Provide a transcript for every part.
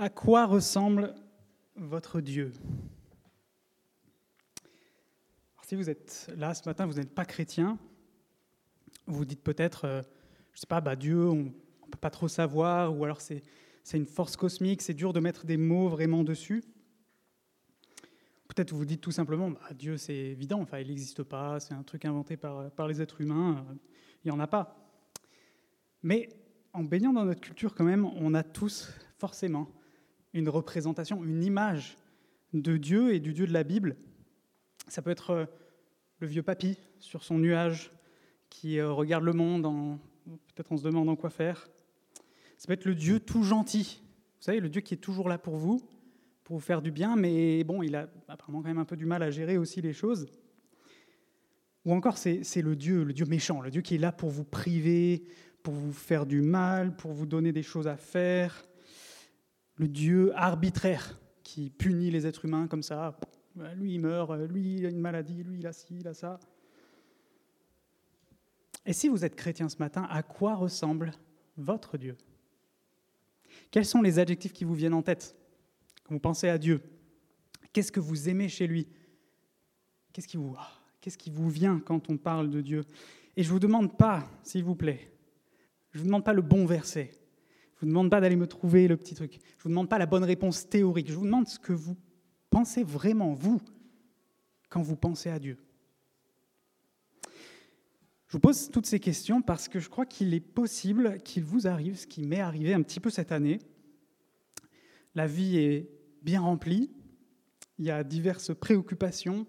À quoi ressemble votre Dieu? Si vous êtes là ce matin, vous n'êtes pas chrétien, vous dites peut-être, euh, je ne sais pas, bah, Dieu, on ne peut pas trop savoir, ou alors c'est une force cosmique, c'est dur de mettre des mots vraiment dessus. Peut-être vous dites tout simplement, bah, Dieu c'est évident, enfin, il n'existe pas, c'est un truc inventé par, les êtres humains, euh, il n'y en a pas. Mais en baignant dans notre culture quand même, on a tous forcément une représentation, une image de Dieu et du Dieu de la Bible. Ça peut être euh, le vieux papy sur son nuage qui euh, regarde le monde, peut-être en se demandant quoi faire. Ça peut être le Dieu tout gentil, vous savez, le Dieu qui est toujours là pour vous, pour vous faire du bien, mais bon, il a apparemment quand même un peu du mal à gérer aussi les choses. Ou encore, c'est le Dieu, le Dieu méchant, le Dieu qui est là pour vous priver, pour vous faire du mal, pour vous donner des choses à faire. Le Dieu arbitraire qui punit les êtres humains comme ça. Lui, il meurt, lui, il a une maladie, lui, il a ci, il a ça. Et si vous êtes chrétien ce matin, à quoi ressemble votre Dieu? Quels sont les adjectifs qui vous viennent en tête quand vous pensez à Dieu? Qu'est-ce que vous aimez chez lui? Qu'est-ce qui vous Qu'est-ce qui vous vient quand on parle de Dieu? Et je ne vous demande pas, s'il vous plaît, je ne vous demande pas le bon verset. Je ne vous demande pas d'aller me trouver le petit truc. Je ne vous demande pas la bonne réponse théorique. Je vous demande ce que vous pensez vraiment, vous, quand vous pensez à Dieu. Je vous pose toutes ces questions parce que je crois qu'il est possible qu'il vous arrive ce qui m'est arrivé un petit peu cette année. La vie est bien remplie, il y a diverses préoccupations,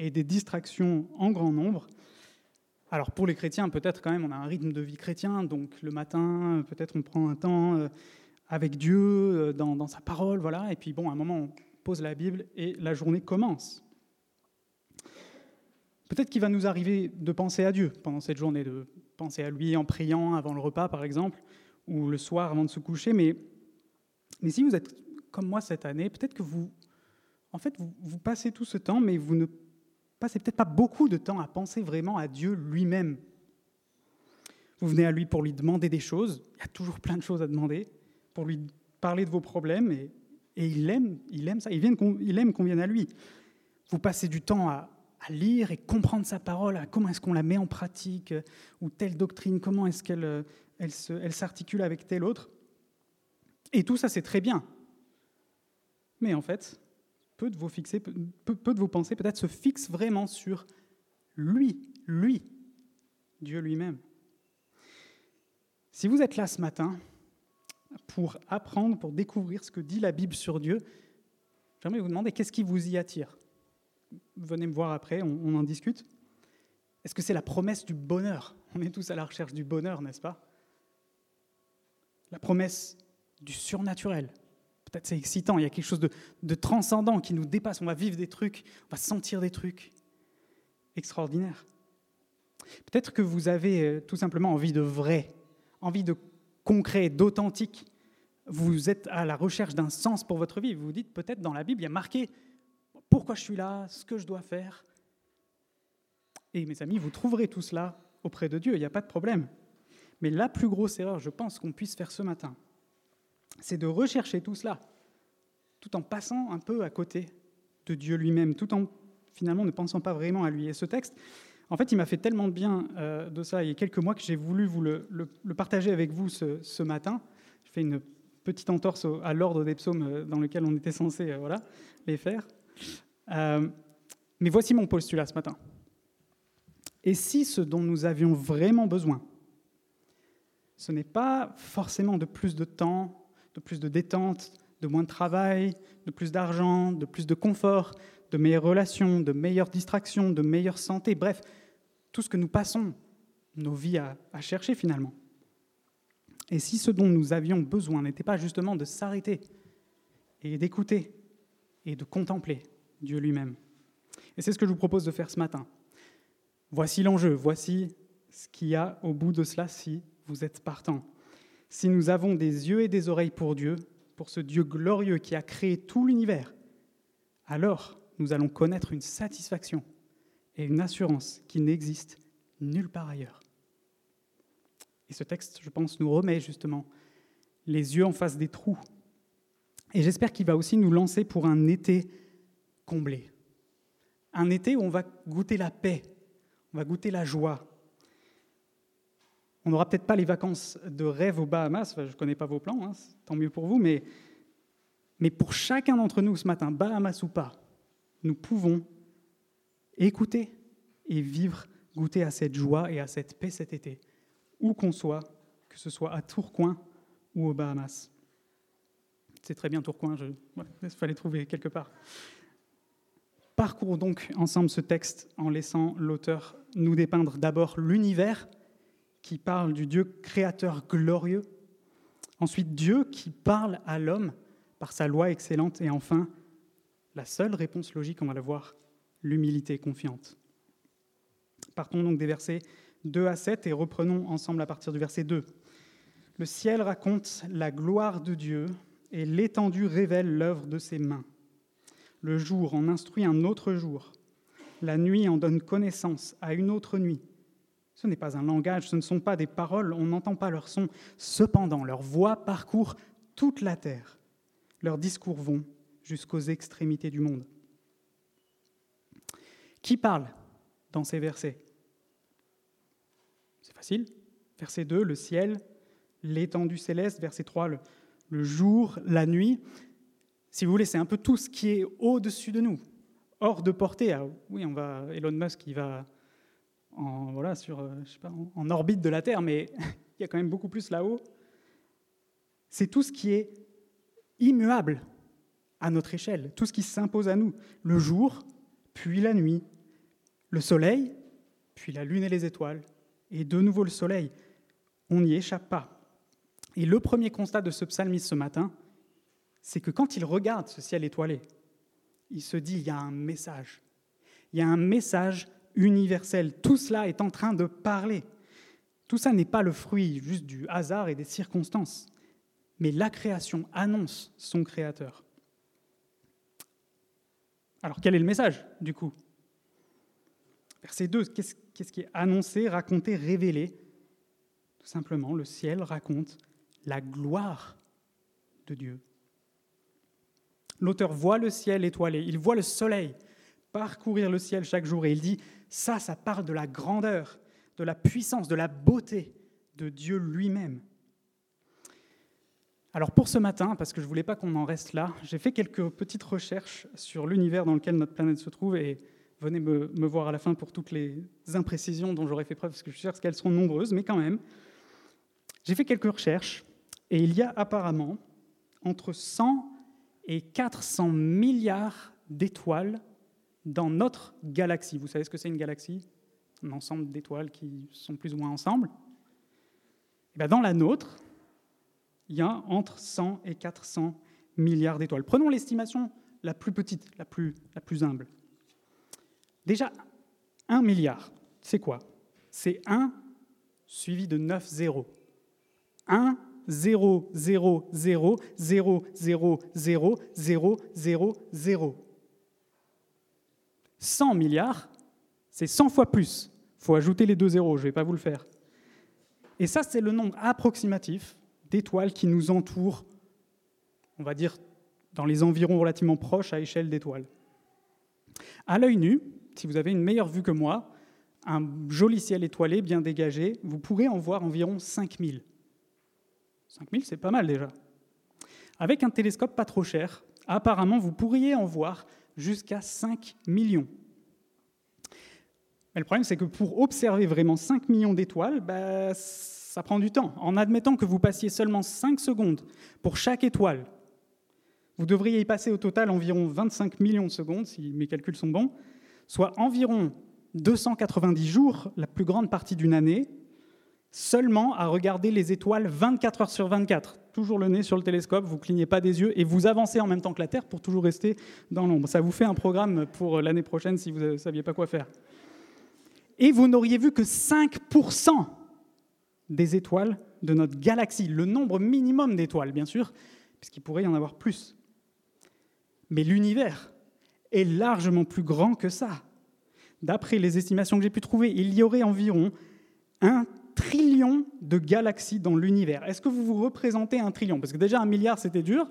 et des distractions en grand nombre. Alors pour les chrétiens, peut-être quand même on a un rythme de vie chrétien, donc le matin, peut-être on prend un temps euh, avec Dieu, euh, dans, sa parole, voilà, et puis bon, à un moment on pose la Bible et la journée commence. Peut-être qu'il va nous arriver de penser à Dieu pendant cette journée, de penser à lui en priant avant le repas par exemple, ou le soir avant de se coucher, mais, mais si vous êtes comme moi cette année, peut-être que vous, en fait, vous, vous passez tout ce temps, mais vous ne passez peut-être pas beaucoup de temps à penser vraiment à Dieu lui-même. Vous venez à lui pour lui demander des choses, il y a toujours plein de choses à demander, pour lui parler de vos problèmes, et, il, aime, il aime ça, il, aime qu'on vienne à lui. Vous passez du temps à, lire et comprendre sa parole, à comment est-ce qu'on la met en pratique, ou telle doctrine, comment est-ce qu'elle elle s'articule avec telle autre. Et tout ça, c'est très bien. Mais en fait, peu de vos, de pensées peut-être se fixent vraiment sur lui, lui, Dieu lui-même. Si vous êtes là ce matin pour apprendre, pour découvrir ce que dit la Bible sur Dieu, j'aimerais vous demander qu'est-ce qui vous y attire. Venez me voir après, on en discute. Est-ce que c'est la promesse du bonheur? On est tous à la recherche du bonheur, n'est-ce pas? La promesse du surnaturel, Peut-être c'est excitant, il y a quelque chose de, transcendant qui nous dépasse. On va vivre des trucs, on va sentir des trucs extraordinaires. Peut-être que vous avez euh, tout simplement envie de vrai, envie de concret, d'authentique. Vous êtes à la recherche d'un sens pour votre vie. Vous vous dites peut-être dans la Bible, il y a marqué pourquoi je suis là, ce que je dois faire. Et mes amis, vous trouverez tout cela auprès de Dieu, il n'y a pas de problème. Mais la plus grosse erreur, je pense, qu'on puisse faire ce matin, c'est de rechercher tout cela, tout en passant un peu à côté de Dieu lui-même, tout en finalement ne pensant pas vraiment à lui. Et ce texte, en fait, il m'a fait tellement de bien euh, de ça il y a quelques mois que j'ai voulu vous le, partager avec vous ce, matin. Je fais une petite entorse à l'ordre des psaumes euh, dans lequel on était censé euh, voilà, les faire. mais voici mon postulat ce matin. Et si ce dont nous avions vraiment besoin, ce n'est pas forcément de plus de temps, de plus de détente, de moins de travail, de plus d'argent, de plus de confort, de meilleures relations, de meilleures distractions, de meilleure santé, bref, tout ce que nous passons nos vies à, chercher finalement. Et si ce dont nous avions besoin n'était pas justement de s'arrêter et d'écouter et de contempler Dieu lui-même. Et c'est ce que je vous propose de faire ce matin. Voici l'enjeu, voici ce qu'il y a au bout de cela si vous êtes partant si nous avons des yeux et des oreilles pour Dieu, pour ce Dieu glorieux qui a créé tout l'univers, alors nous allons connaître une satisfaction et une assurance qui n'existe nulle part ailleurs. Et ce texte, je pense, nous remet justement les yeux en face des trous, Et j'espère qu'il va aussi nous lancer pour un été comblé. Un été où on va goûter la paix, on va goûter la joie. On n'aura peut-être pas les vacances de rêve aux Bahamas, je ne connais pas vos plans, hein, tant mieux pour vous, mais, mais pour chacun d'entre nous ce matin, Bahamas ou pas, nous pouvons écouter et vivre, goûter à cette joie et à cette paix cet été, où qu'on soit, que ce soit à Tourcoing ou aux Bahamas. C'est très bien Tourcoing, je... il fallait trouver quelque part. Parcourons donc ensemble ce texte en laissant l'auteur nous dépeindre d'abord l'univers qui parle du Dieu créateur glorieux, ensuite Dieu qui parle à l'homme par sa loi excellente, et enfin, la seule réponse logique, on va le voir, l'humilité confiante. Partons donc des versets 2 à 7 et reprenons ensemble à partir du verset 2. Le ciel raconte la gloire de Dieu et l'étendue révèle l'œuvre de ses mains. Le jour en instruit un autre jour, la nuit en donne connaissance à une autre nuit. Ce n'est pas un langage, ce ne sont pas des paroles, on n'entend pas leur son. Cependant, leur voix parcourt toute la terre. Leurs discours vont jusqu'aux extrémités du monde. Qui parle dans ces versets? C'est facile. Verset 2, le ciel, l'étendue céleste. Verset 3, le, jour, la nuit. Si vous voulez, c'est un peu tout ce qui est au-dessus de nous, hors de portée. Ah, oui, on va, Elon Musk, il va en, voilà, sur, euh, je sais pas, en orbite de la Terre, mais il y a quand même beaucoup plus là-haut. C'est tout ce qui est immuable à notre échelle, tout ce qui s'impose à nous. Le jour, puis la nuit, le soleil, puis la lune et les étoiles, et de nouveau le soleil. On n'y échappe pas. Et le premier constat de ce psalmiste ce matin, c'est que quand il regarde ce ciel étoilé, il se dit, il y a un message. Il y a un message universel. Tout cela est en train de parler. Tout ça n'est pas le fruit juste du hasard et des circonstances, mais la création annonce son créateur. Alors quel est le message du coup? Verset 2, qu'est-ce qui est annoncé, raconté, révélé? Tout simplement, le ciel raconte la gloire de Dieu. L'auteur voit le ciel étoilé, il voit le soleil parcourir le ciel chaque jour et il dit, ça, ça parle de la grandeur, de la puissance, de la beauté de Dieu lui-même. Alors pour ce matin, parce que je ne voulais pas qu'on en reste là, j'ai fait quelques petites recherches sur l'univers dans lequel notre planète se trouve et venez me, voir à la fin pour toutes les imprécisions dont j'aurais fait preuve, parce que je suis sûr qu'elles seront nombreuses, mais quand même. J'ai fait quelques recherches et il y a apparemment entre 100 et 400 milliards d'étoiles dans notre galaxie. Vous savez ce que c'est une galaxie? Un ensemble d'étoiles qui sont plus ou moins ensemble. Eh dans la nôtre, il y a entre 100 et 400 milliards d'étoiles. Prenons l'estimation la plus petite, la plus, humble. Déjà, 1 milliard, c'est quoi? C'est 1 suivi de 9 zéros. 1 0, 0, 0, 0, 0, 0, 0, 0, 0. 100 milliards, c'est 100 fois plus. Il faut ajouter les deux zéros, je ne vais pas vous le faire. Et ça, c'est le nombre approximatif d'étoiles qui nous entourent, on va dire, dans les environs relativement proches à échelle d'étoiles. À l'œil nu, si vous avez une meilleure vue que moi, un joli ciel étoilé bien dégagé, vous pourrez en voir environ 5000. 5000, c'est pas mal déjà. Avec un télescope pas trop cher, apparemment, vous pourriez en voir jusqu'à 5 millions. Mais le problème, c'est que pour observer vraiment 5 millions d'étoiles, bah, ça prend du temps. En admettant que vous passiez seulement 5 secondes pour chaque étoile, vous devriez y passer au total environ 25 millions de secondes, si mes calculs sont bons, soit environ 290 jours, la plus grande partie d'une année, seulement à regarder les étoiles 24 heures sur 24. Toujours le nez sur le télescope, vous clignez pas des yeux et vous avancez en même temps que la Terre pour toujours rester dans l'ombre. Ça vous fait un programme pour l'année prochaine si vous ne saviez pas quoi faire. Et vous n'auriez vu que 5% des étoiles de notre galaxie, le nombre minimum d'étoiles, bien sûr, puisqu'il pourrait y en avoir plus. Mais l'univers est largement plus grand que ça. D'après les estimations que j'ai pu trouver, il y aurait environ un trillion de galaxies dans l'univers. Est-ce que vous vous représentez un trillion? Parce que déjà un milliard, c'était dur.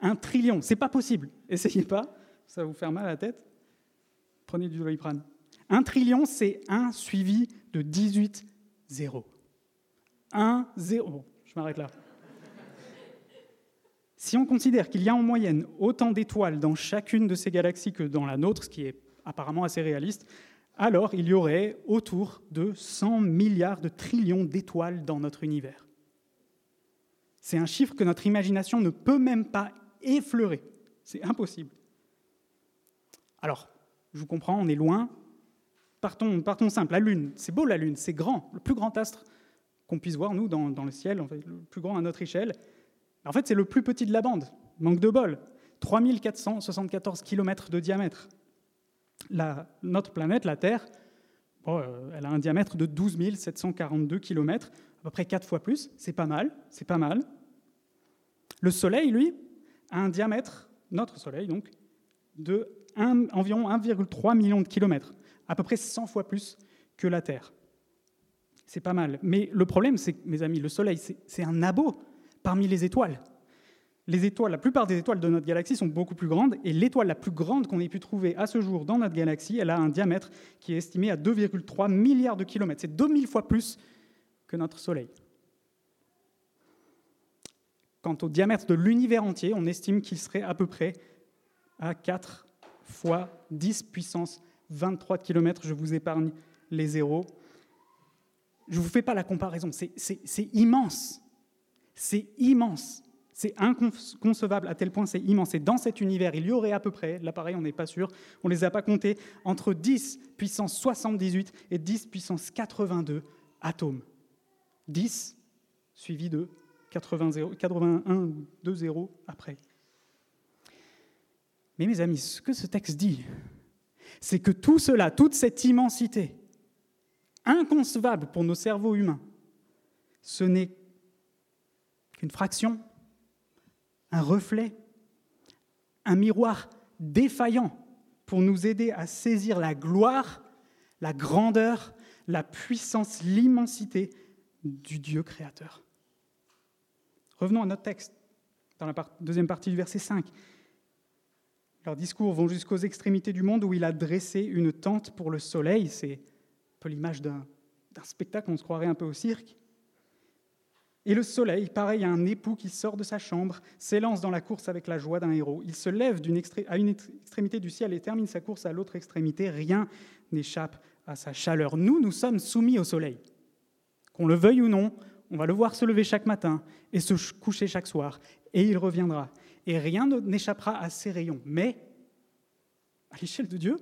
Un trillion, c'est pas possible. Essayez pas, ça vous faire mal à la tête. Prenez du doliprane. Un trillion, c'est 1 suivi de 18 zéros. 1, 0. je m'arrête là. Si on considère qu'il y a en moyenne autant d'étoiles dans chacune de ces galaxies que dans la nôtre, ce qui est apparemment assez réaliste, alors il y aurait autour de 100 milliards de trillions d'étoiles dans notre univers. C'est un chiffre que notre imagination ne peut même pas effleurer. C'est impossible. Alors, je vous comprends, on est loin. Partons, partons simple. La Lune, c'est beau la Lune, c'est grand, le plus grand astre qu'on puisse voir, nous, dans, le ciel, le plus grand à notre échelle. En fait, c'est le plus petit de la bande. Manque de bol. 3474 km de diamètre. Notre planète, la Terre, euh, elle a un diamètre de 12 742 km, à peu près 4 fois plus. C'est pas mal, c'est pas mal. Le Soleil, lui, a un diamètre, notre Soleil donc, de environ 1,3 million de kilomètres, à peu près 100 fois plus que la Terre. C'est pas mal. Mais le problème, c'est mes amis, le Soleil, c'est un abo parmi les étoiles. Les étoiles, la plupart des étoiles de notre galaxie sont beaucoup plus grandes, et l'étoile la plus grande qu'on ait pu trouver à ce jour dans notre galaxie, elle a un diamètre qui est estimé à 2,3 milliards de kilomètres. C'est 2000 fois plus que notre Soleil. Quant au diamètre de l'univers entier, on estime qu'il serait à peu près à 4 fois 10 puissance 23 km. Je vous épargne les zéros. Je ne vous fais pas la comparaison, c'est immense. C'est immense. C'est inconcevable à tel point c'est immense. Et dans cet univers, il y aurait à peu près, là pareil, on n'est pas sûr, on ne les a pas comptés, entre 10 puissance 78 et 10 puissance 82 atomes. 10 suivi de 80, 81, 2 zéros après. Mais mes amis, ce que ce texte dit, c'est que tout cela, toute cette immensité, inconcevable pour nos cerveaux humains, ce n'est qu'une fraction, un reflet, un miroir défaillant pour nous aider à saisir la gloire, la grandeur, la puissance, l'immensité du Dieu créateur. Revenons à notre texte, dans la deuxième partie du verset 5. Leurs discours vont jusqu'aux extrémités du monde où il a dressé une tente pour le soleil. C'est un peu l'image d'un spectacle, on se croirait un peu au cirque. Et le soleil, pareil à un époux qui sort de sa chambre, s'élance dans la course avec la joie d'un héros. Il se lève à une extrémité du ciel et termine sa course à l'autre extrémité. Rien n'échappe à sa chaleur. Nous, nous sommes soumis au soleil. Qu'on le veuille ou non, on va le voir se lever chaque matin et se coucher chaque soir, et il reviendra. Et rien n'échappera à ses rayons. Mais, à l'échelle de Dieu,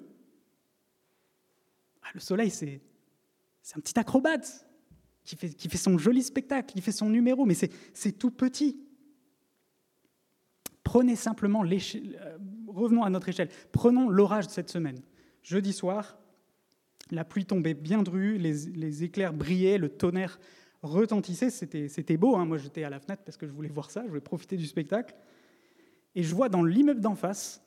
ah, le soleil, c'est un petit acrobate qui fait, son joli spectacle, qui fait son numéro, mais c'est tout petit. Prenez simplement l'échelle, euh, revenons à notre échelle, prenons l'orage de cette semaine. Jeudi soir, la pluie tombait bien drue, les, éclairs brillaient, le tonnerre retentissait, c'était beau. Hein. Moi, j'étais à la fenêtre parce que je voulais voir ça, je voulais profiter du spectacle. Et je vois dans l'immeuble d'en face,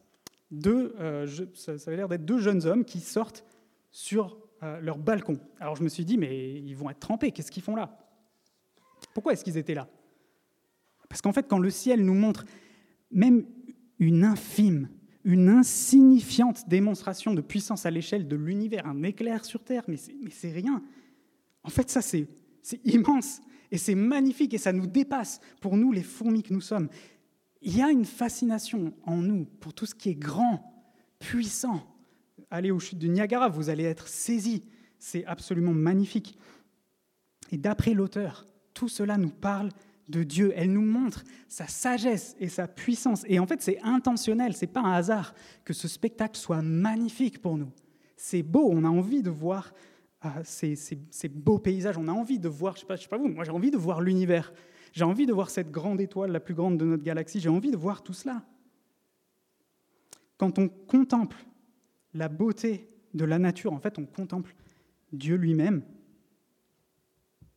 deux, euh, ça, avait l'air d'être deux jeunes hommes qui sortent sur euh, leur balcon. Alors je me suis dit, mais ils vont être trempés, qu'est-ce qu'ils font là? Pourquoi est-ce qu'ils étaient là? Parce qu'en fait, quand le ciel nous montre même une infime, une insignifiante démonstration de puissance à l'échelle de l'univers, un éclair sur Terre, mais c'est rien. En fait, ça, c'est c'est immense et c'est magnifique et ça nous dépasse pour nous, les fourmis que nous sommes. Il y a une fascination en nous pour tout ce qui est grand, puissant. Allez aux chutes du Niagara, vous allez être saisis. C'est absolument magnifique. Et d'après l'auteur, tout cela nous parle de Dieu. Elle nous montre sa sagesse et sa puissance. Et en fait, c'est intentionnel, c'est pas un hasard que ce spectacle soit magnifique pour nous. C'est beau, on a envie de voir ces, beaux paysages. On a envie de voir, je ne sais, pas vous, moi j'ai envie de voir l'univers. J'ai envie de voir cette grande étoile, la plus grande de notre galaxie. J'ai envie de voir tout cela. Quand on contemple la beauté de la nature, en fait, on contemple Dieu lui-même.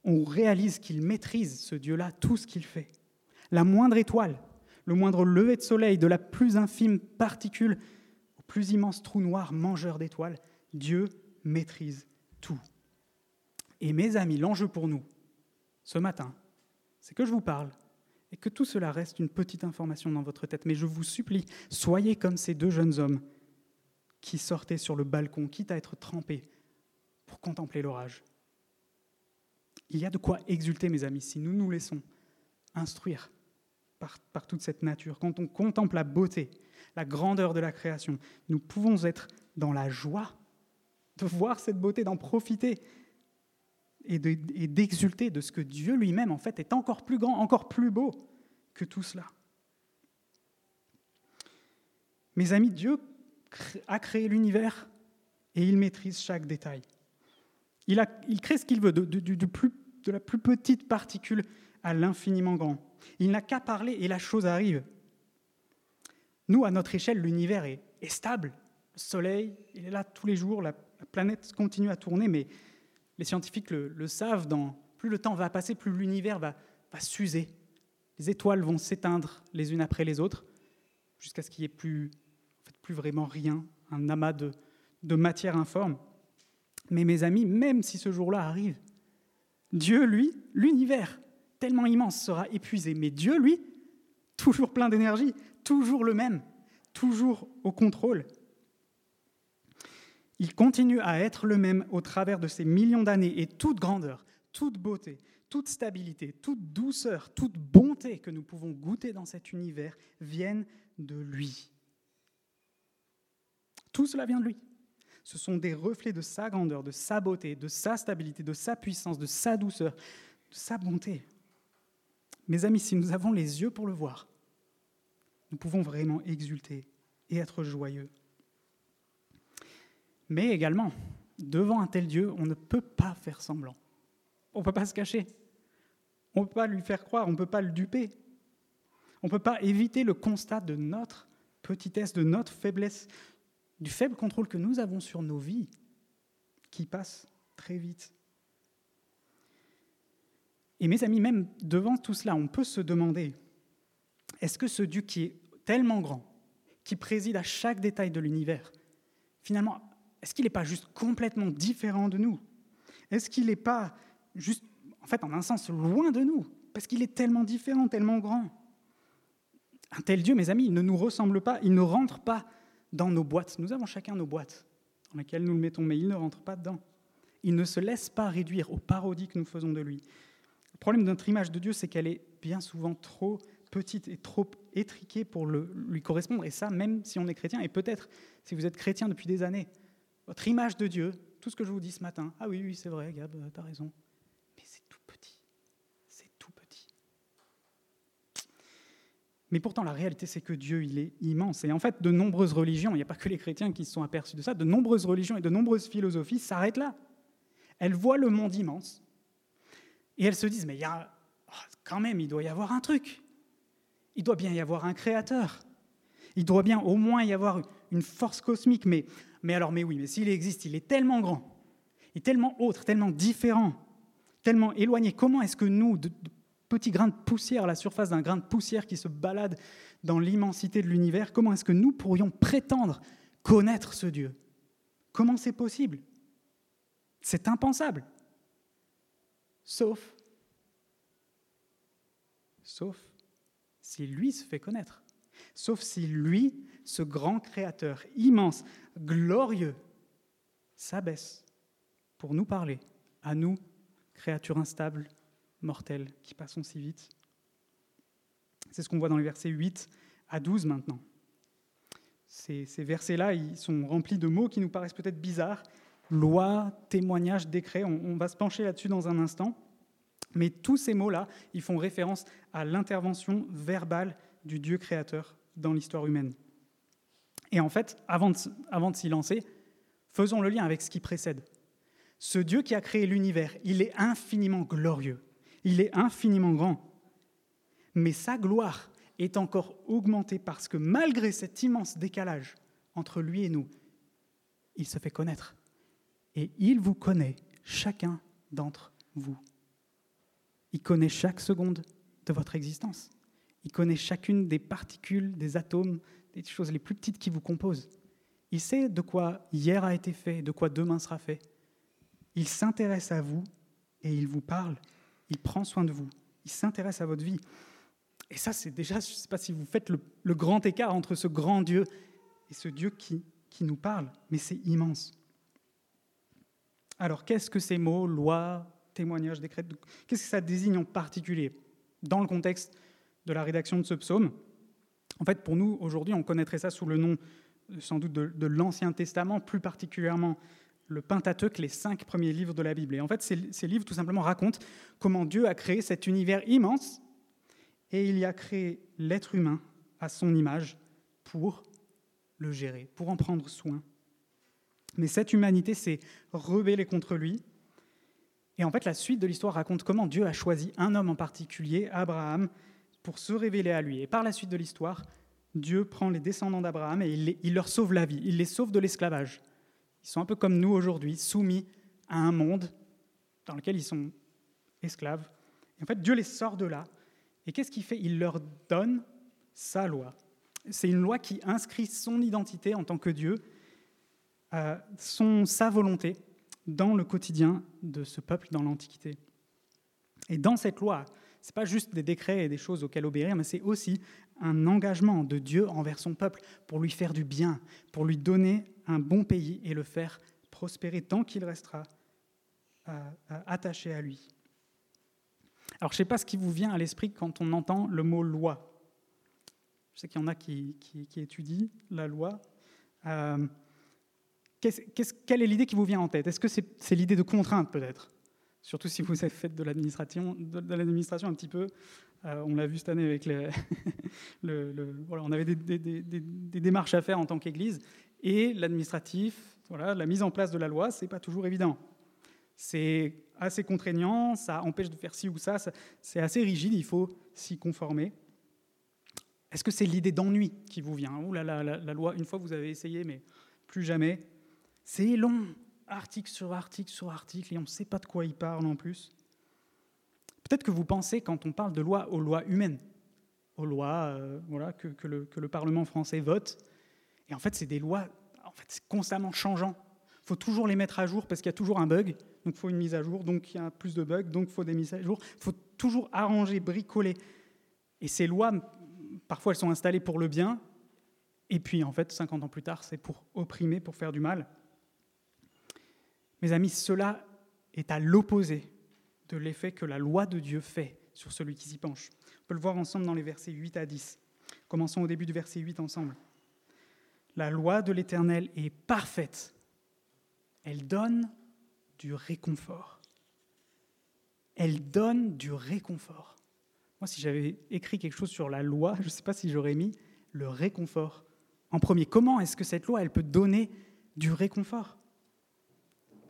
On réalise qu'il maîtrise, ce Dieu-là, tout ce qu'il fait. La moindre étoile, le moindre lever de soleil, de la plus infime particule au plus immense trou noir mangeur d'étoiles, Dieu maîtrise tout. Et mes amis, l'enjeu pour nous, ce matin, c'est que je vous parle et que tout cela reste une petite information dans votre tête. Mais je vous supplie, soyez comme ces deux jeunes hommes qui sortaient sur le balcon, quitte à être trempés, pour contempler l'orage. Il y a de quoi exulter, mes amis, si nous nous laissons instruire par, toute cette nature. Quand on contemple la beauté, la grandeur de la création, nous pouvons être dans la joie de voir cette beauté, d'en profiter et d'exulter de, de ce que Dieu lui-même, en fait, est encore plus grand, encore plus beau que tout cela. Mes amis, Dieu a créé l'univers et il maîtrise chaque détail. Il, a, il crée ce qu'il veut, de, la plus petite particule à l'infiniment grand. Il n'a qu'à parler et la chose arrive. Nous, à notre échelle, l'univers est, stable. Le Soleil, il est là tous les jours, la, la planète continue à tourner, mais les scientifiques le, savent, dans, plus le temps va passer, plus l'univers va, va s'user. Les étoiles vont s'éteindre les unes après les autres, jusqu'à ce qu'il n'y ait plus, plus vraiment rien, un amas de, matière informe. Mais mes amis, même si ce jour-là arrive, Dieu, lui, l'univers, tellement immense, sera épuisé. Mais Dieu, lui, toujours plein d'énergie, toujours le même, toujours au contrôle. Il continue à être le même au travers de ces millions d'années et toute grandeur, toute beauté, toute stabilité, toute douceur, toute bonté que nous pouvons goûter dans cet univers viennent de lui. Tout cela vient de lui. Ce sont des reflets de sa grandeur, de sa beauté, de sa stabilité, de sa puissance, de sa douceur, de sa bonté. Mes amis, si nous avons les yeux pour le voir, nous pouvons vraiment exulter et être joyeux. Mais également, devant un tel Dieu, on ne peut pas faire semblant. On ne peut pas se cacher. On ne peut pas lui faire croire, on ne peut pas le duper. On ne peut pas éviter le constat de notre petitesse, de notre faiblesse, du faible contrôle que nous avons sur nos vies, qui passe très vite. Et mes amis, même devant tout cela, on peut se demander, est-ce que ce Dieu qui est tellement grand, qui préside à chaque détail de l'univers, finalement, est-ce qu'il n'est pas juste complètement différent de nous? Est-ce qu'il n'est pas juste, en fait, en un sens, loin de nous? Parce qu'il est tellement différent, tellement grand. Un tel Dieu, mes amis, il ne nous ressemble pas, il ne rentre pas dans nos boîtes. Nous avons chacun nos boîtes dans lesquelles nous le mettons, mais il ne rentre pas dedans. Il ne se laisse pas réduire aux parodies que nous faisons de lui. Le problème de notre image de Dieu, c'est qu'elle est bien souvent trop petite et trop étriquée pour lui correspondre. Et ça, même si on est chrétien, et peut-être si vous êtes chrétien depuis des années, votre image de Dieu, tout ce que je vous dis ce matin, ah oui, oui, c'est vrai, Gab, t'as raison, Mais pourtant, la réalité, c'est que Dieu, il est immense. Et en fait, de nombreuses religions, il n'y a pas que les chrétiens qui se sont aperçus de ça, de nombreuses religions et de nombreuses philosophies s'arrêtent là. Elles voient le monde immense et elles se disent, mais il y a, oh, quand même, il doit y avoir un truc. Il doit bien y avoir un créateur. Il doit bien au moins y avoir une force cosmique. Mais, mais alors, mais oui, mais s'il existe, il est tellement grand, il est tellement autre, tellement différent, tellement éloigné. Comment est-ce que nous, de, petit grain de poussière à la surface d'un grain de poussière qui se balade dans l'immensité de l'univers, comment est-ce que nous pourrions prétendre connaître ce Dieu? Comment c'est possible? C'est impensable. Sauf, sauf si lui se fait connaître. Sauf si lui, ce grand créateur immense, glorieux, s'abaisse pour nous parler, à nous, créatures instables, mortels qui passons si vite. C'est ce qu'on voit dans les versets 8 à 12 maintenant. Ces, versets-là, ils sont remplis de mots qui nous paraissent peut-être bizarres. Loi, témoignage, décret, on, va se pencher là-dessus dans un instant. Mais tous ces mots-là, ils font référence à l'intervention verbale du Dieu créateur dans l'histoire humaine. Et en fait, avant de s'y lancer, faisons le lien avec ce qui précède. Ce Dieu qui a créé l'univers, il est infiniment glorieux. Il est infiniment grand. Mais sa gloire est encore augmentée parce que malgré cet immense décalage entre lui et nous, il se fait connaître. Et il vous connaît, chacun d'entre vous. Il connaît chaque seconde de votre existence. Il connaît chacune des particules, des atomes, des choses les plus petites qui vous composent. Il sait de quoi hier a été fait, de quoi demain sera fait. Il s'intéresse à vous et il vous parle il prend soin de vous. Il s'intéresse à votre vie. Et ça, c'est déjà, je ne sais pas si vous faites le, grand écart entre ce grand Dieu et ce Dieu qui, qui nous parle, mais c'est immense. Alors, qu'est-ce que ces mots, loi, témoignage, décret, qu'est-ce que ça désigne en particulier dans le contexte de la rédaction de ce psaume? En fait, pour nous, aujourd'hui, on connaîtrait ça sous le nom sans doute de, l'Ancien Testament, plus particulièrement le Pentateuque, les cinq premiers livres de la Bible. Et en fait, ces, livres tout simplement racontent comment Dieu a créé cet univers immense et il y a créé l'être humain à son image pour le gérer, pour en prendre soin. Mais cette humanité s'est rebellée contre lui. Et en fait, la suite de l'histoire raconte comment Dieu a choisi un homme en particulier, Abraham, pour se révéler à lui. Et par la suite de l'histoire, Dieu prend les descendants d'Abraham et il, leur sauve la vie, il les sauve de l'esclavage. Ils sont un peu comme nous aujourd'hui, soumis à un monde dans lequel ils sont esclaves. En fait, Dieu les sort de là. Et qu'est-ce qu'il fait? Il leur donne sa loi. C'est une loi qui inscrit son identité en tant que Dieu, euh, sa volonté dans le quotidien de ce peuple dans l'Antiquité. Et dans cette loi, ce n'est pas juste des décrets et des choses auxquelles obéir, mais c'est aussi un engagement de Dieu envers son peuple pour lui faire du bien, pour lui donner un bon pays et le faire prospérer tant qu'il restera euh, euh, attaché à lui. Alors je ne sais pas ce qui vous vient à l'esprit quand on entend le mot loi. Je sais qu'il y en a qui, étudient la loi. Euh, quelle est l'idée qui vous vient en tête? Est-ce que c'est l'idée de contrainte peut-être? Surtout si vous avez fait de l'administration, de, l'administration un petit peu. Euh, on l'a vu cette année avec le, voilà, on avait des, démarches à faire en tant qu'Église et l'administratif, voilà, la mise en place de la loi, c'est pas toujours évident. C'est assez contraignant, ça empêche de faire ci ou ça, c'est assez rigide, il faut s'y conformer. Est-ce que c'est l'idée d'ennui qui vous vient? Ouh là, la, la loi, une fois vous avez essayé, mais plus jamais. C'est long, article sur article sur article, et on ne sait pas de quoi il parle en plus. Peut-être que vous pensez, quand on parle de loi, aux lois humaines, aux lois euh, voilà, que, le, que, le, Parlement français vote. Et en fait, c'est des lois en fait, constamment changeant. Il faut toujours les mettre à jour parce qu'il y a toujours un bug, donc il faut une mise à jour, donc il y a plus de bugs, donc il faut des mises à jour. Il faut toujours arranger, bricoler. Et ces lois, parfois, elles sont installées pour le bien, et puis en fait, 50 ans plus tard, c'est pour opprimer, pour faire du mal. Mes amis, cela est à l'opposé de l'effet que la loi de Dieu fait sur celui qui s'y penche. On peut le voir ensemble dans les versets 8 à 10. Commençons au début du verset 8 ensemble. La loi de l'Éternel est parfaite. Elle donne du réconfort. Elle donne du réconfort. Moi, si j'avais écrit quelque chose sur la loi, je ne sais pas si j'aurais mis le réconfort en premier. Comment est-ce que cette loi, elle peut donner du réconfort?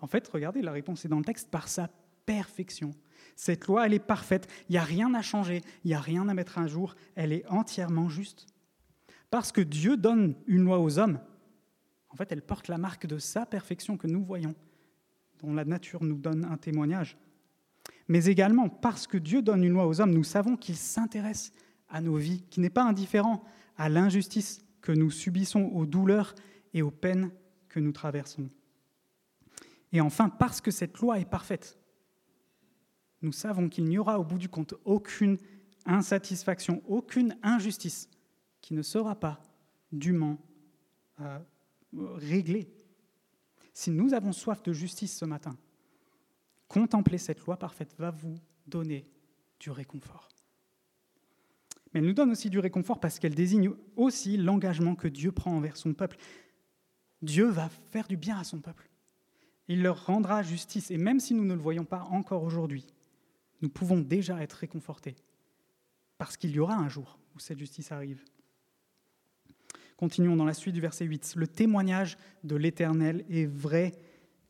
En fait, regardez, la réponse est dans le texte, par sa perfection. Cette loi, elle est parfaite, il n'y a rien à changer, il n'y a rien à mettre à jour, elle est entièrement juste. Parce que Dieu donne une loi aux hommes, en fait, elle porte la marque de sa perfection que nous voyons, dont la nature nous donne un témoignage. Mais également, parce que Dieu donne une loi aux hommes, nous savons qu'il s'intéresse à nos vies, qu'il n'est pas indifférent à l'injustice que nous subissons, aux douleurs et aux peines que nous traversons. Et enfin, parce que cette loi est parfaite, nous savons qu'il n'y aura au bout du compte aucune insatisfaction, aucune injustice qui ne sera pas dûment euh, réglée. Si nous avons soif de justice ce matin, contempler cette loi parfaite va vous donner du réconfort. Mais elle nous donne aussi du réconfort parce qu'elle désigne aussi l'engagement que Dieu prend envers son peuple. Dieu va faire du bien à son peuple. Il leur rendra justice. Et même si nous ne le voyons pas encore aujourd'hui, nous pouvons déjà être réconfortés, parce qu'il y aura un jour où cette justice arrive. Continuons dans la suite du verset 8. Le témoignage de l'Éternel est vrai,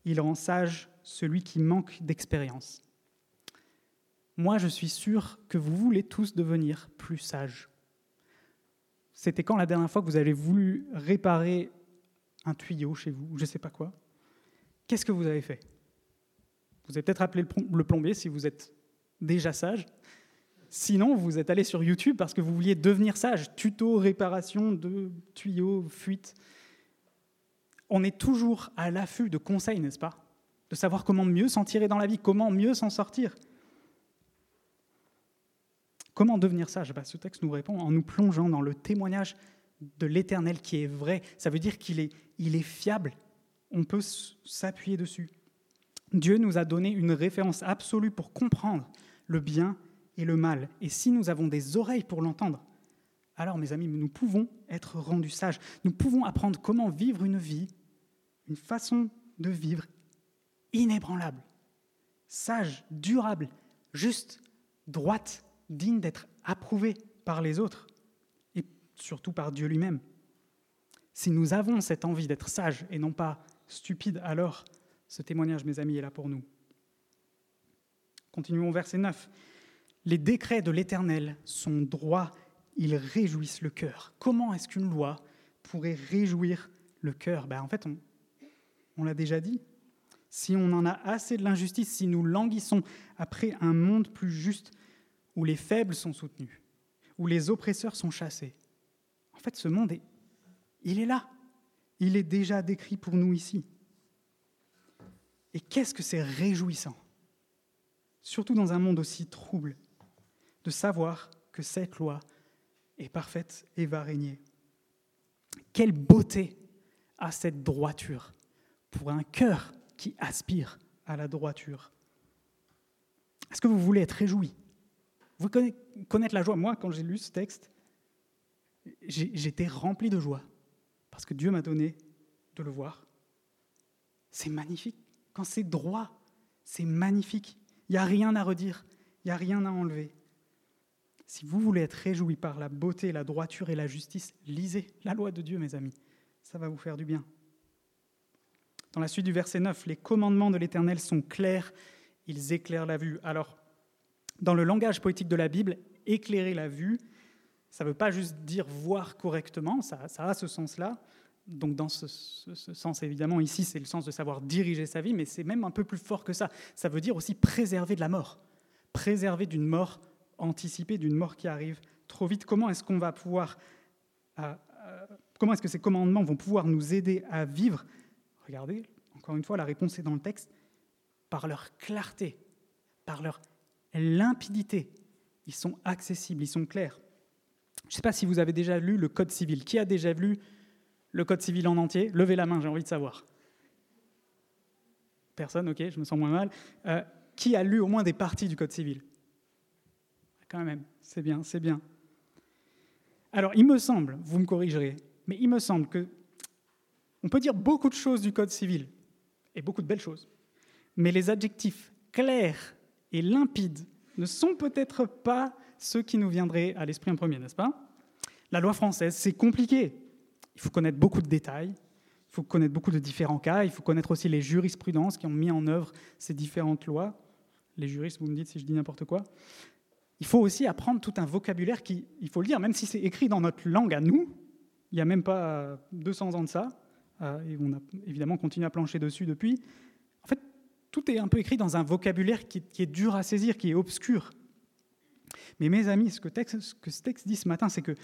il rend sage celui qui manque d'expérience. Moi, je suis sûr que vous voulez tous devenir plus sages. C'était quand la dernière fois que vous avez voulu réparer un tuyau chez vous, ou je ne sais pas quoi? Qu'est-ce que vous avez fait? Vous avez peut-être appelé le plombier si vous êtes déjà sage. Sinon, vous êtes allé sur YouTube parce que vous vouliez devenir sage. Tuto, réparation de tuyaux, fuite. On est toujours à l'affût de conseils, n'est-ce pas? De savoir comment mieux s'en tirer dans la vie, comment mieux s'en sortir. Comment devenir sage? Bah, Ce texte nous répond en nous plongeant dans le témoignage de l'Éternel qui est vrai. Ça veut dire qu'il est, il est fiable. On peut s'appuyer dessus. Dieu nous a donné une référence absolue pour comprendre le bien et le mal. Et si nous avons des oreilles pour l'entendre, alors mes amis, nous pouvons être rendus sages. Nous pouvons apprendre comment vivre une vie, une façon de vivre inébranlable, sage, durable, juste, droite, digne d'être approuvée par les autres et surtout par Dieu lui-même. Si nous avons cette envie d'être sages et non pas stupides, alors ce témoignage, mes amis, est là pour nous. Continuons verset 9. Les décrets de l'Éternel sont droits, ils réjouissent le cœur. Comment est-ce qu'une loi pourrait réjouir le cœur? Ben, En fait, on, on l'a déjà dit. Si on en a assez de l'injustice, si nous languissons après un monde plus juste, où les faibles sont soutenus, où les oppresseurs sont chassés, en fait, ce monde, est, il est là. Il est déjà décrit pour nous ici. Et qu'est-ce que c'est réjouissant, surtout dans un monde aussi trouble, de savoir que cette loi est parfaite et va régner. Quelle beauté a cette droiture pour un cœur qui aspire à la droiture. Est-ce que vous voulez être réjoui? Vous connaître la joie Moi, quand j'ai lu ce texte, j'étais rempli de joie parce que Dieu m'a donné de le voir. C'est magnifique. Quand c'est droit, c'est magnifique. Il n'y a rien à redire, il n'y a rien à enlever. Si vous voulez être réjoui par la beauté, la droiture et la justice, lisez la loi de Dieu, mes amis. Ça va vous faire du bien. Dans la suite du verset 9, les commandements de l'Éternel sont clairs, ils éclairent la vue. Alors, dans le langage poétique de la Bible, éclairer la vue, ça ne veut pas juste dire voir correctement, ça, a ce sens-là. Donc dans ce, sens, évidemment, ici, c'est le sens de savoir diriger sa vie, mais c'est même un peu plus fort que ça. Ça veut dire aussi préserver de la mort, préserver d'une mort anticipée, d'une mort qui arrive trop vite. Comment est-ce qu'on va pouvoir, euh, euh, comment est-ce que ces commandements vont pouvoir nous aider à vivre? Regardez, encore une fois, la réponse est dans le texte. Par leur clarté, par leur limpidité, ils sont accessibles, ils sont clairs. Je ne sais pas si vous avez déjà lu le Code civil. Qui a déjà lu le Code civil en entier? Levez la main, j'ai envie de savoir. Personne, ok, je me sens moins mal. Euh, qui a lu au moins des parties du Code civil? Quand même, c'est bien, c'est bien. Alors, il me semble, vous me corrigerez, mais il me semble que on peut dire beaucoup de choses du Code civil, et beaucoup de belles choses, mais les adjectifs clairs et limpides ne sont peut-être pas ceux qui nous viendraient à l'esprit en premier, n'est-ce pas? La loi française, c'est compliqué. Il faut connaître beaucoup de détails, il faut connaître beaucoup de différents cas, il faut connaître aussi les jurisprudences qui ont mis en œuvre ces différentes lois. Les juristes, vous me dites si je dis n'importe quoi. Il faut aussi apprendre tout un vocabulaire qui, il faut le dire, même si c'est écrit dans notre langue à nous, il n'y a même pas 200 ans de ça, euh, et on a évidemment continué à plancher dessus depuis. En fait, tout est un peu écrit dans un vocabulaire qui, est dur à saisir, qui est obscur. Mais mes amis, ce que, ce texte dit ce matin, c'est que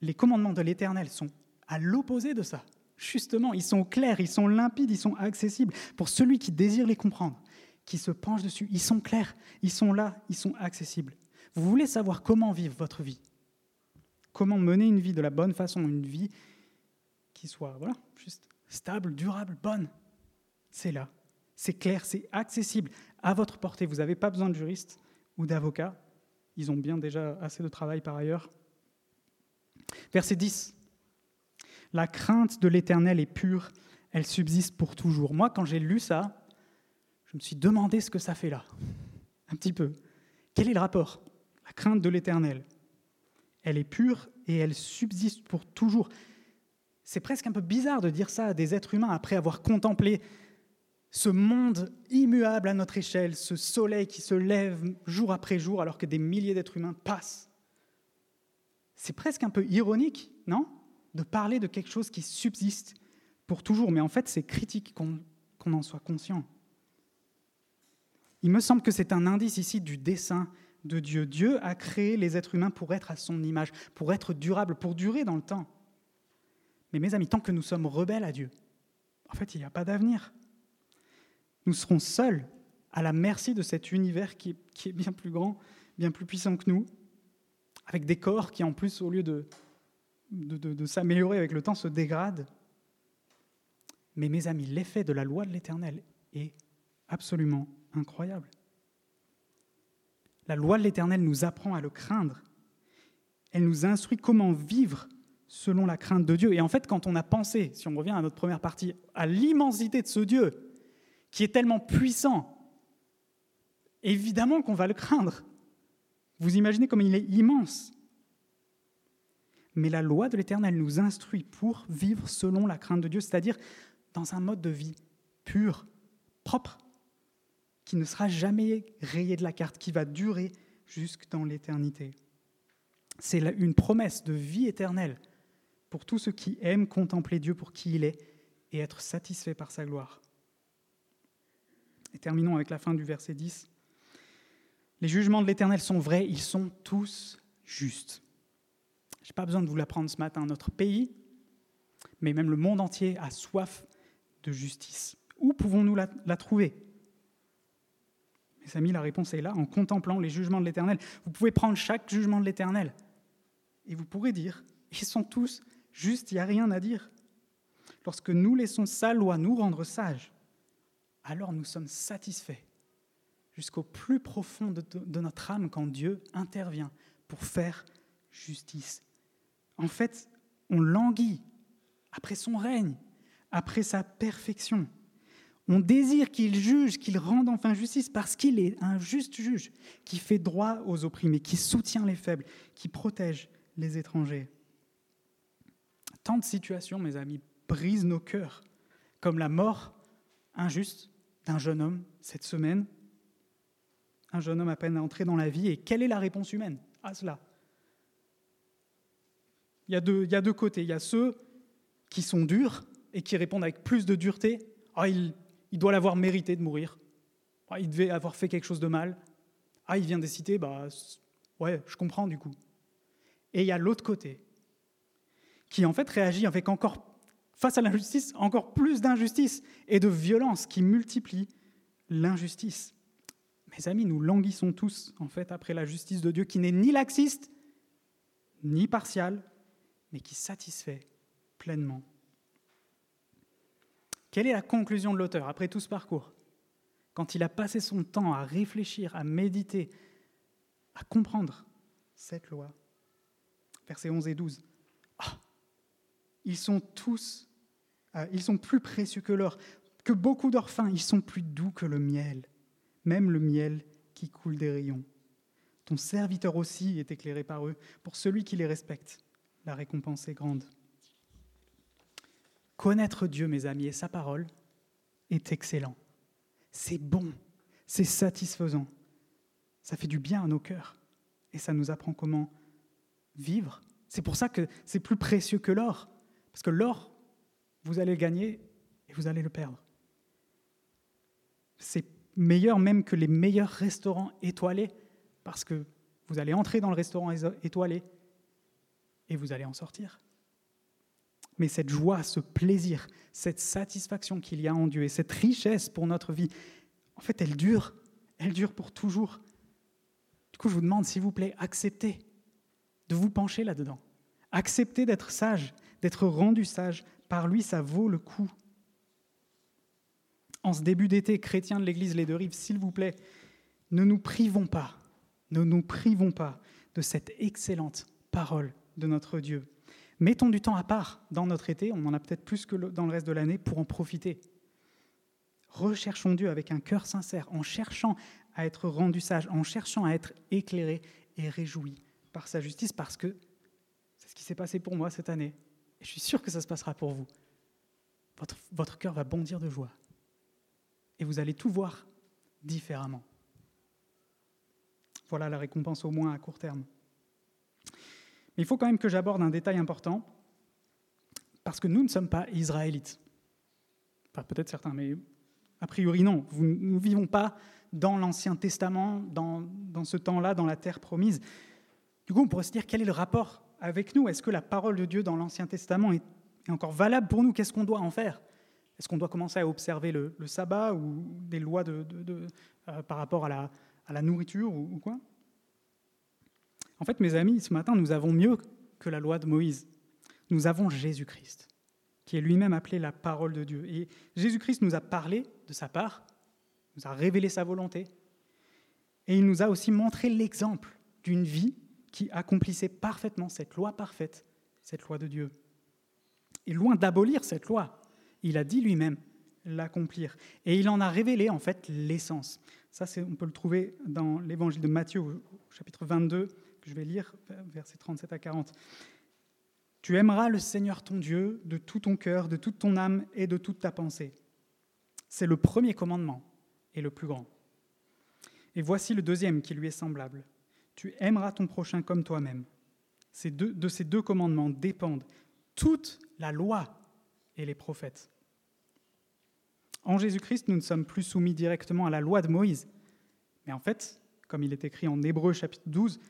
les commandements de l'Éternel sont à l'opposé de ça. Justement, ils sont clairs, ils sont limpides, ils sont accessibles. Pour celui qui désire les comprendre, qui se penche dessus, ils sont clairs, ils sont là, ils sont accessibles. Vous voulez savoir comment vivre votre vie? Comment mener une vie de la bonne façon, une vie qui soit voilà, juste stable, durable, bonne? C'est là. C'est clair, c'est accessible, à votre portée. Vous n'avez pas besoin de juriste ou d'avocat. Ils ont bien déjà assez de travail par ailleurs. Verset 10. La crainte de l'Éternel est pure, elle subsiste pour toujours. Moi, quand j'ai lu ça, je me suis demandé ce que ça fait là. Un petit peu. Quel est le rapport? La crainte de l'Éternel. Elle est pure et elle subsiste pour toujours. C'est presque un peu bizarre de dire ça à des êtres humains après avoir contemplé ce monde immuable à notre échelle, ce soleil qui se lève jour après jour alors que des milliers d'êtres humains passent. C'est presque un peu ironique, non? De parler de quelque chose qui subsiste pour toujours, mais en fait c'est critique qu'on en soit conscient. Il me semble que c'est un indice ici du dessein de Dieu. Dieu a créé les êtres humains pour être à son image, pour être durable, pour durer dans le temps. Mais mes amis, tant que nous sommes rebelles à Dieu, en fait, il n'y a pas d'avenir. Nous serons seuls à la merci de cet univers qui est, bien plus grand, bien plus puissant que nous. avec des corps qui en plus, au lieu de, s'améliorer avec le temps, se dégradent. Mais mes amis, l'effet de la loi de l'Éternel est absolument incroyable. La loi de l'Éternel nous apprend à le craindre. Elle nous instruit comment vivre selon la crainte de Dieu. Et en fait, quand on a pensé, si on revient à notre première partie, à l'immensité de ce Dieu, qui est tellement puissant, évidemment qu'on va le craindre. Vous imaginez comme il est immense. Mais la loi de l'Éternel nous instruit pour vivre selon la crainte de Dieu, c'est-à-dire dans un mode de vie pur, propre, qui ne sera jamais rayé de la carte, qui va durer jusque dans l'éternité. C'est une promesse de vie éternelle pour tous ceux qui aiment contempler Dieu pour qui il est et être satisfaits par sa gloire. Et terminons avec la fin du verset 10. Les jugements de l'Éternel sont vrais, ils sont tous justes. Je n'ai pas besoin de vous l'apprendre ce matin. Notre pays, mais même le monde entier, a soif de justice. Où pouvons-nous la, trouver? Mes amis, la réponse est là, en contemplant les jugements de l'Éternel. Vous pouvez prendre chaque jugement de l'Éternel et vous pourrez dire, ils sont tous justes, il n'y a rien à dire. Lorsque nous laissons sa loi nous rendre sages, alors nous sommes satisfaits jusqu'au plus profond de, notre âme quand Dieu intervient pour faire justice. En fait, on languit après son règne, après sa perfection. On désire qu'il juge, qu'il rende enfin justice, parce qu'il est un juste juge, qui fait droit aux opprimés, qui soutient les faibles, qui protège les étrangers. Tant de situations, mes amis, brisent nos cœurs, comme la mort injuste d'un jeune homme cette semaine, un jeune homme à peine entré dans la vie. Et quelle est la réponse humaine à cela? Il y, a deux, côtés. Il y a ceux qui sont durs et qui répondent avec plus de dureté. Ah, il, il doit l'avoir mérité de mourir. Ah, il devait avoir fait quelque chose de mal. Ah, il vient des cités, bah, ouais, je comprends du coup. Et il y a l'autre côté, qui en fait réagit avec encore, face à l'injustice, encore plus d'injustice et de violence qui multiplie l'injustice. Mes amis, nous languissons tous, en fait, après la justice de Dieu qui n'est ni laxiste, ni partiale, mais qui satisfait pleinement. Quelle est la conclusion de l'auteur après tout ce parcours? Quand il a passé son temps à réfléchir, à méditer, à comprendre cette loi. Versets 11 et 12. Ils sont tous, euh, ils sont plus précieux que l'or, que beaucoup d'orphins, ils sont plus doux que le miel même le miel qui coule des rayons. Ton serviteur aussi est éclairé par eux. Pour celui qui les respecte, la récompense est grande. Connaître Dieu, mes amis, et sa parole est excellent. C'est bon, c'est satisfaisant. Ça fait du bien à nos cœurs et ça nous apprend comment vivre. C'est pour ça que c'est plus précieux que l'or. Parce que l'or, vous allez le gagner et vous allez le perdre. C'est meilleur même que les meilleurs restaurants étoilés, parce que vous allez entrer dans le restaurant étoilé et vous allez en sortir. Mais cette joie, ce plaisir, cette satisfaction qu'il y a en Dieu et cette richesse pour notre vie, en fait, elle dure, elle dure pour toujours. Du coup, je vous demande, s'il vous plaît, acceptez de vous pencher là-dedans. Acceptez d'être sage, d'être rendu sage. Par lui, ça vaut le coup en ce début d'été, chrétiens de l'Église Les Deux-Rives, s'il vous plaît, ne nous privons pas, ne nous privons pas de cette excellente parole de notre Dieu. Mettons du temps à part dans notre été, on en a peut-être plus que dans le reste de l'année, pour en profiter. Recherchons Dieu avec un cœur sincère, en cherchant à être rendu sage, en cherchant à être éclairé et réjoui par sa justice, parce que c'est ce qui s'est passé pour moi cette année. Et je suis sûr que ça se passera pour vous. Votre, votre cœur va bondir de joie et vous allez tout voir différemment. Voilà la récompense au moins à court terme. Mais il faut quand même que j'aborde un détail important, parce que nous ne sommes pas israélites. Enfin, peut-être certains, mais a priori non. Nous ne vivons pas dans l'Ancien Testament, dans, dans ce temps-là, dans la terre promise. Du coup, on pourrait se dire quel est le rapport avec nous Est-ce que la parole de Dieu dans l'Ancien Testament est encore valable pour nous? Qu'est-ce qu'on doit en faire? Est-ce qu'on doit commencer à observer le, sabbat ou des lois de, euh, par rapport à la, à la nourriture ou, quoi? En fait, mes amis, ce matin, nous avons mieux que la loi de Moïse. Nous avons Jésus-Christ, qui est lui-même appelé la parole de Dieu. Et Jésus-Christ nous a parlé de sa part, nous a révélé sa volonté, et il nous a aussi montré l'exemple d'une vie qui accomplissait parfaitement cette loi parfaite, cette loi de Dieu. Et loin d'abolir cette loi, il a dit lui-même l'accomplir. Et il en a révélé en fait l'essence. Ça, on peut le trouver dans l'évangile de Matthieu, chapitre 22, que je vais lire, versets 37 à 40. Tu aimeras le Seigneur ton Dieu de tout ton cœur, de toute ton âme et de toute ta pensée. C'est le premier commandement et le plus grand. Et voici le deuxième qui lui est semblable. Tu aimeras ton prochain comme toi-même. de ces deux commandements dépendent toute la loi et les prophètes. En Jésus-Christ, nous ne sommes plus soumis directement à la loi de Moïse. Mais en fait, comme il est écrit en Hébreu chapitre 12,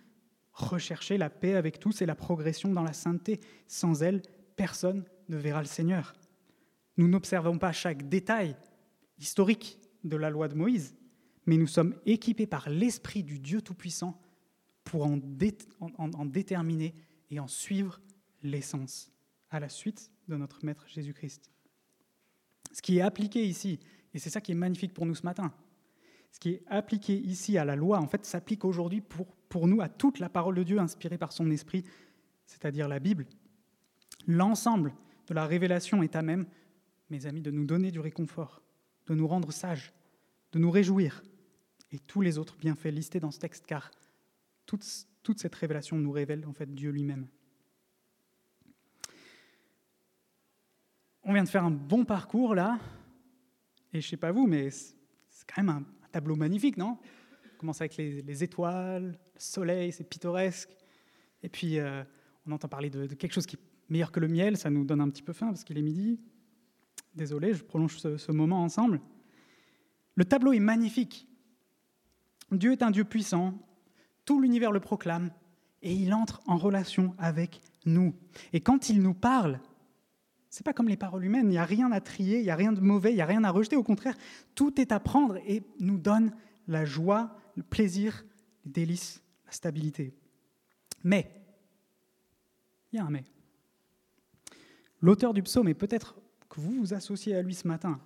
recherchez la paix avec tous et la progression dans la sainteté. Sans elle, personne ne verra le Seigneur. Nous n'observons pas chaque détail historique de la loi de Moïse, mais nous sommes équipés par l'Esprit du Dieu Tout-Puissant pour en, déterminer et en suivre l'essence à la suite de notre Maître Jésus-Christ. Ce qui est appliqué ici, et c'est ça qui est magnifique pour nous ce matin, ce qui est appliqué ici à la loi, en fait, s'applique aujourd'hui pour, pour nous à toute la parole de Dieu inspirée par son esprit, c'est-à-dire la Bible. L'ensemble de la révélation est à même, mes amis, de nous donner du réconfort, de nous rendre sages, de nous réjouir, et tous les autres bienfaits listés dans ce texte, car toute, cette révélation nous révèle en fait Dieu lui-même. On vient de faire un bon parcours là, et je sais pas vous, mais c'est quand même un, tableau magnifique, non? On commence avec les, étoiles, le soleil, c'est pittoresque, et puis euh, on entend parler de, quelque chose qui est meilleur que le miel, ça nous donne un petit peu faim parce qu'il est midi. Désolé, je prolonge ce moment ensemble. Le tableau est magnifique. Dieu est un Dieu puissant, tout l'univers le proclame, et il entre en relation avec nous. Et quand il nous parle, c'est pas comme les paroles humaines, il n'y a rien à trier, il n'y a rien de mauvais, il n'y a rien à rejeter, au contraire, tout est à prendre et nous donne la joie, le plaisir, les délices, la stabilité. Mais, il y a un mais. L'auteur du psaume, et peut-être que vous vous associez à lui ce matin,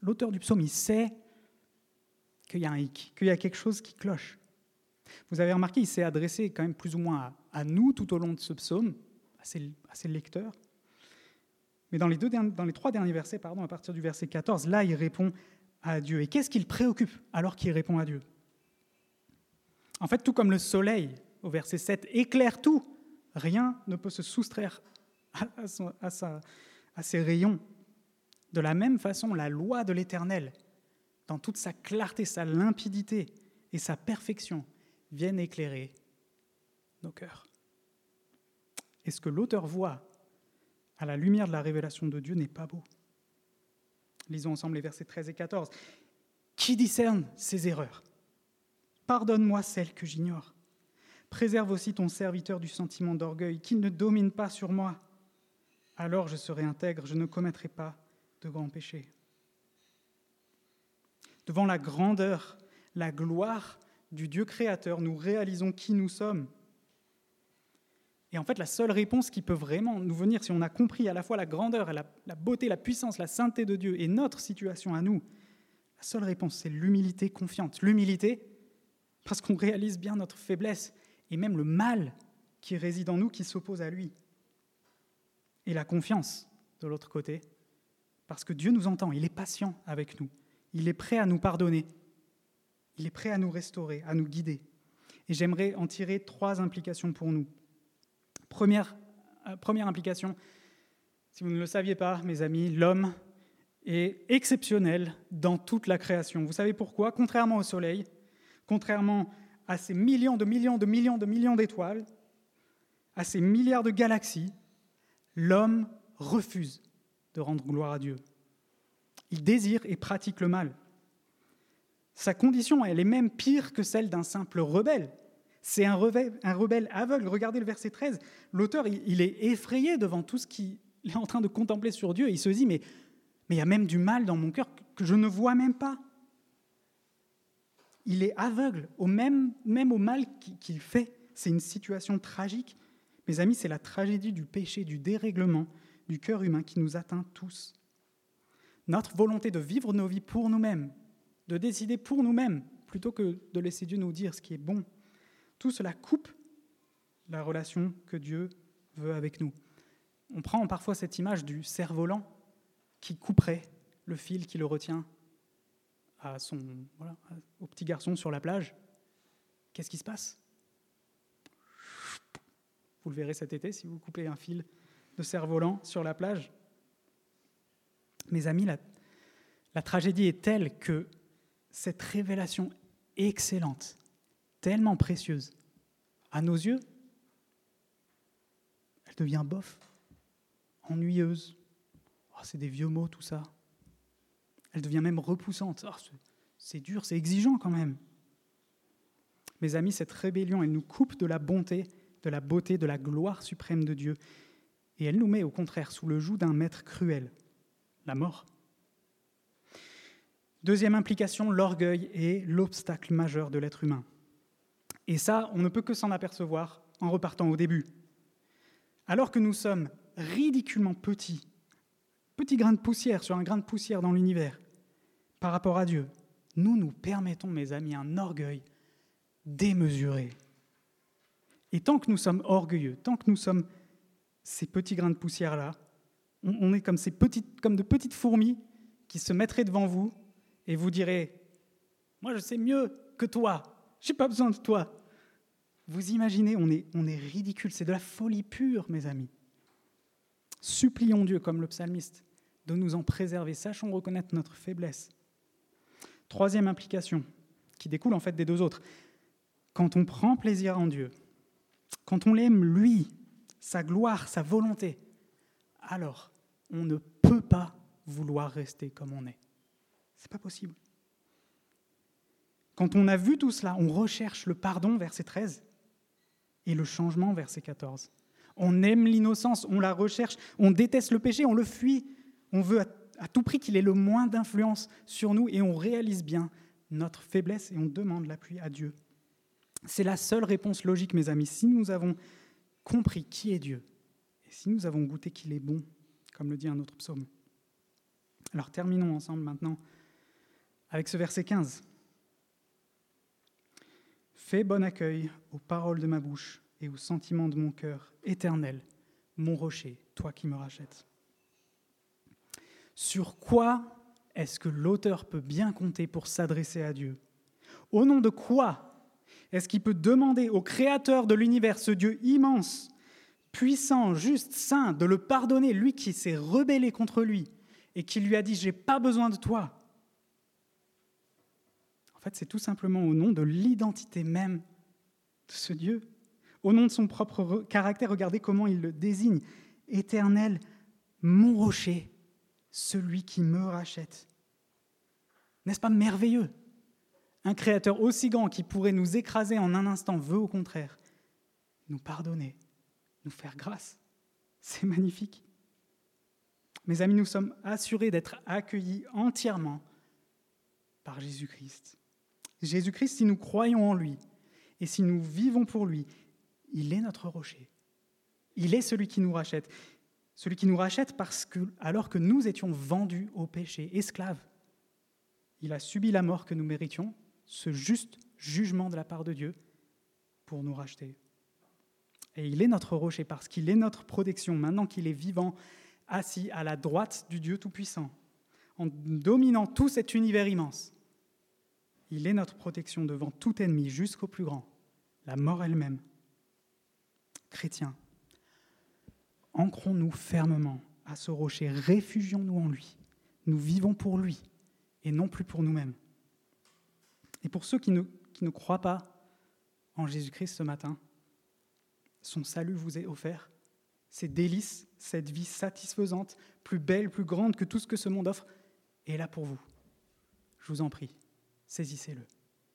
l'auteur du psaume, il sait qu'il y a un hic, qu'il y a quelque chose qui cloche. Vous avez remarqué, il s'est adressé quand même plus ou moins à, nous tout au long de ce psaume, à ses lecteurs. Mais dans les, deux, dans les trois derniers versets, pardon, à partir du verset 14, là, il répond à Dieu. Et qu'est-ce qui le préoccupe alors qu'il répond à Dieu? En fait, tout comme le soleil, au verset 7, éclaire tout, rien ne peut se soustraire à ses rayons. De la même façon, la loi de l'Éternel, dans toute sa clarté, sa limpidité et sa perfection, viennent éclairer nos cœurs. Et ce que l'auteur voit à la lumière de la révélation de Dieu n'est pas beau? Lisons ensemble les versets 13 et 14. Qui discerne ces erreurs? Pardonne-moi celles que j'ignore. Préserve aussi ton serviteur du sentiment d'orgueil, qu'il ne domine pas sur moi. Alors je serai intègre, je ne commettrai pas de grands péchés. Devant la grandeur, la gloire du Dieu créateur, nous réalisons qui nous sommes et en fait, la seule réponse qui peut vraiment nous venir, si on a compris à la fois la grandeur, la, beauté, la puissance, la sainteté de Dieu et notre situation à nous, la seule réponse, c'est l'humilité confiante. L'humilité, parce qu'on réalise bien notre faiblesse et même le mal qui réside en nous, qui s'oppose à lui. Et la confiance, de l'autre côté, parce que Dieu nous entend, il est patient avec nous, il est prêt à nous pardonner, il est prêt à nous restaurer, à nous guider. Et j'aimerais en tirer trois implications pour nous. Première, euh, première implication, si vous ne le saviez pas, mes amis, l'homme est exceptionnel dans toute la création. Vous savez pourquoi? Contrairement au Soleil, contrairement à ces millions de millions de millions de millions d'étoiles, à ces milliards de galaxies, l'homme refuse de rendre gloire à Dieu. Il désire et pratique le mal. Sa condition, elle est même pire que celle d'un simple rebelle. C'est un rebelle, aveugle. Regardez le verset 13. L'auteur, il, est effrayé devant tout ce qu'il est en train de contempler sur Dieu. il se dit, mais, il y a même du mal dans mon cœur que je ne vois même pas. Il est aveugle, au même, même au mal qu'il fait c'est une situation tragique. Mes amis, c'est la tragédie du péché, du dérèglement du cœur humain qui nous atteint tous. Notre volonté de vivre nos vies pour nous-mêmes, de décider pour nous-mêmes, plutôt que de laisser Dieu nous dire ce qui est bon, tout cela coupe la relation que Dieu veut avec nous. On prend parfois cette image du cerf-volant qui couperait le fil qui le retient à son, au petit garçon sur la plage. Qu'est-ce qui se passe? Vous le verrez cet été si vous coupez un fil de cerf-volant sur la plage. Mes amis, la, la tragédie est telle que cette révélation excellente, tellement précieuse, à nos yeux, elle devient bof, ennuyeuse. Oh, c'est des vieux mots tout ça. Elle devient même repoussante. Oh, c'est dur, c'est exigeant quand même. Mes amis, cette rébellion, elle nous coupe de la bonté, de la beauté, de la gloire suprême de Dieu. Et elle nous met au contraire sous le joug d'un maître cruel, la mort. Deuxième implication, l'orgueil est l'obstacle majeur de l'être humain. Et ça, on ne peut que s'en apercevoir en repartant au début. Alors que nous sommes ridiculement petits, petits grains de poussière sur un grain de poussière dans l'univers, par rapport à Dieu, nous nous permettons, mes amis, un orgueil démesuré. Et tant que nous sommes orgueilleux, tant que nous sommes ces petits grains de poussière-là, on est comme, ces petites, comme de petites fourmis qui se mettraient devant vous et vous diraient Moi, je sais mieux que toi, je n'ai pas besoin de toi. Vous imaginez, on est, on est ridicule, c'est de la folie pure, mes amis. Supplions Dieu, comme le psalmiste, de nous en préserver. Sachons reconnaître notre faiblesse. Troisième implication, qui découle en fait des deux autres. Quand on prend plaisir en Dieu, quand on l'aime lui, sa gloire, sa volonté, alors on ne peut pas vouloir rester comme on est. C'est pas possible. Quand on a vu tout cela, on recherche le pardon, verset 13, et le changement, verset 14. On aime l'innocence, on la recherche, on déteste le péché, on le fuit, on veut à tout prix qu'il ait le moins d'influence sur nous et on réalise bien notre faiblesse et on demande l'appui à Dieu. C'est la seule réponse logique, mes amis. Si nous avons compris qui est Dieu, et si nous avons goûté qu'il est bon, comme le dit un autre psaume. Alors terminons ensemble maintenant avec ce verset 15. Fais bon accueil aux paroles de ma bouche et aux sentiments de mon cœur, éternel, mon rocher, toi qui me rachètes. Sur quoi est-ce que l'auteur peut bien compter pour s'adresser à Dieu? Au nom de quoi est-ce qu'il peut demander au Créateur de l'univers, ce Dieu immense, puissant, juste, saint, de le pardonner, lui qui s'est rebellé contre lui et qui lui a dit J'ai pas besoin de toi? Fait, c'est tout simplement au nom de l'identité même de ce Dieu, au nom de son propre caractère. Regardez comment il le désigne Éternel, mon rocher, celui qui me rachète. N'est-ce pas merveilleux? Un créateur aussi grand qui pourrait nous écraser en un instant veut au contraire nous pardonner, nous faire grâce. C'est magnifique. Mes amis, nous sommes assurés d'être accueillis entièrement par Jésus-Christ. Jésus-Christ, si nous croyons en lui et si nous vivons pour lui, il est notre rocher. Il est celui qui nous rachète. Celui qui nous rachète parce que, alors que nous étions vendus au péché, esclaves, il a subi la mort que nous méritions, ce juste jugement de la part de Dieu, pour nous racheter. Et il est notre rocher parce qu'il est notre protection, maintenant qu'il est vivant, assis à la droite du Dieu Tout-Puissant, en dominant tout cet univers immense. Il est notre protection devant tout ennemi jusqu'au plus grand, la mort elle-même. Chrétiens, ancrons-nous fermement à ce rocher, réfugions-nous en lui. Nous vivons pour lui et non plus pour nous-mêmes. Et pour ceux qui ne, qui ne croient pas en Jésus-Christ ce matin, son salut vous est offert. Ces délices, cette vie satisfaisante, plus belle, plus grande que tout ce que ce monde offre, est là pour vous. Je vous en prie, saisissez-le.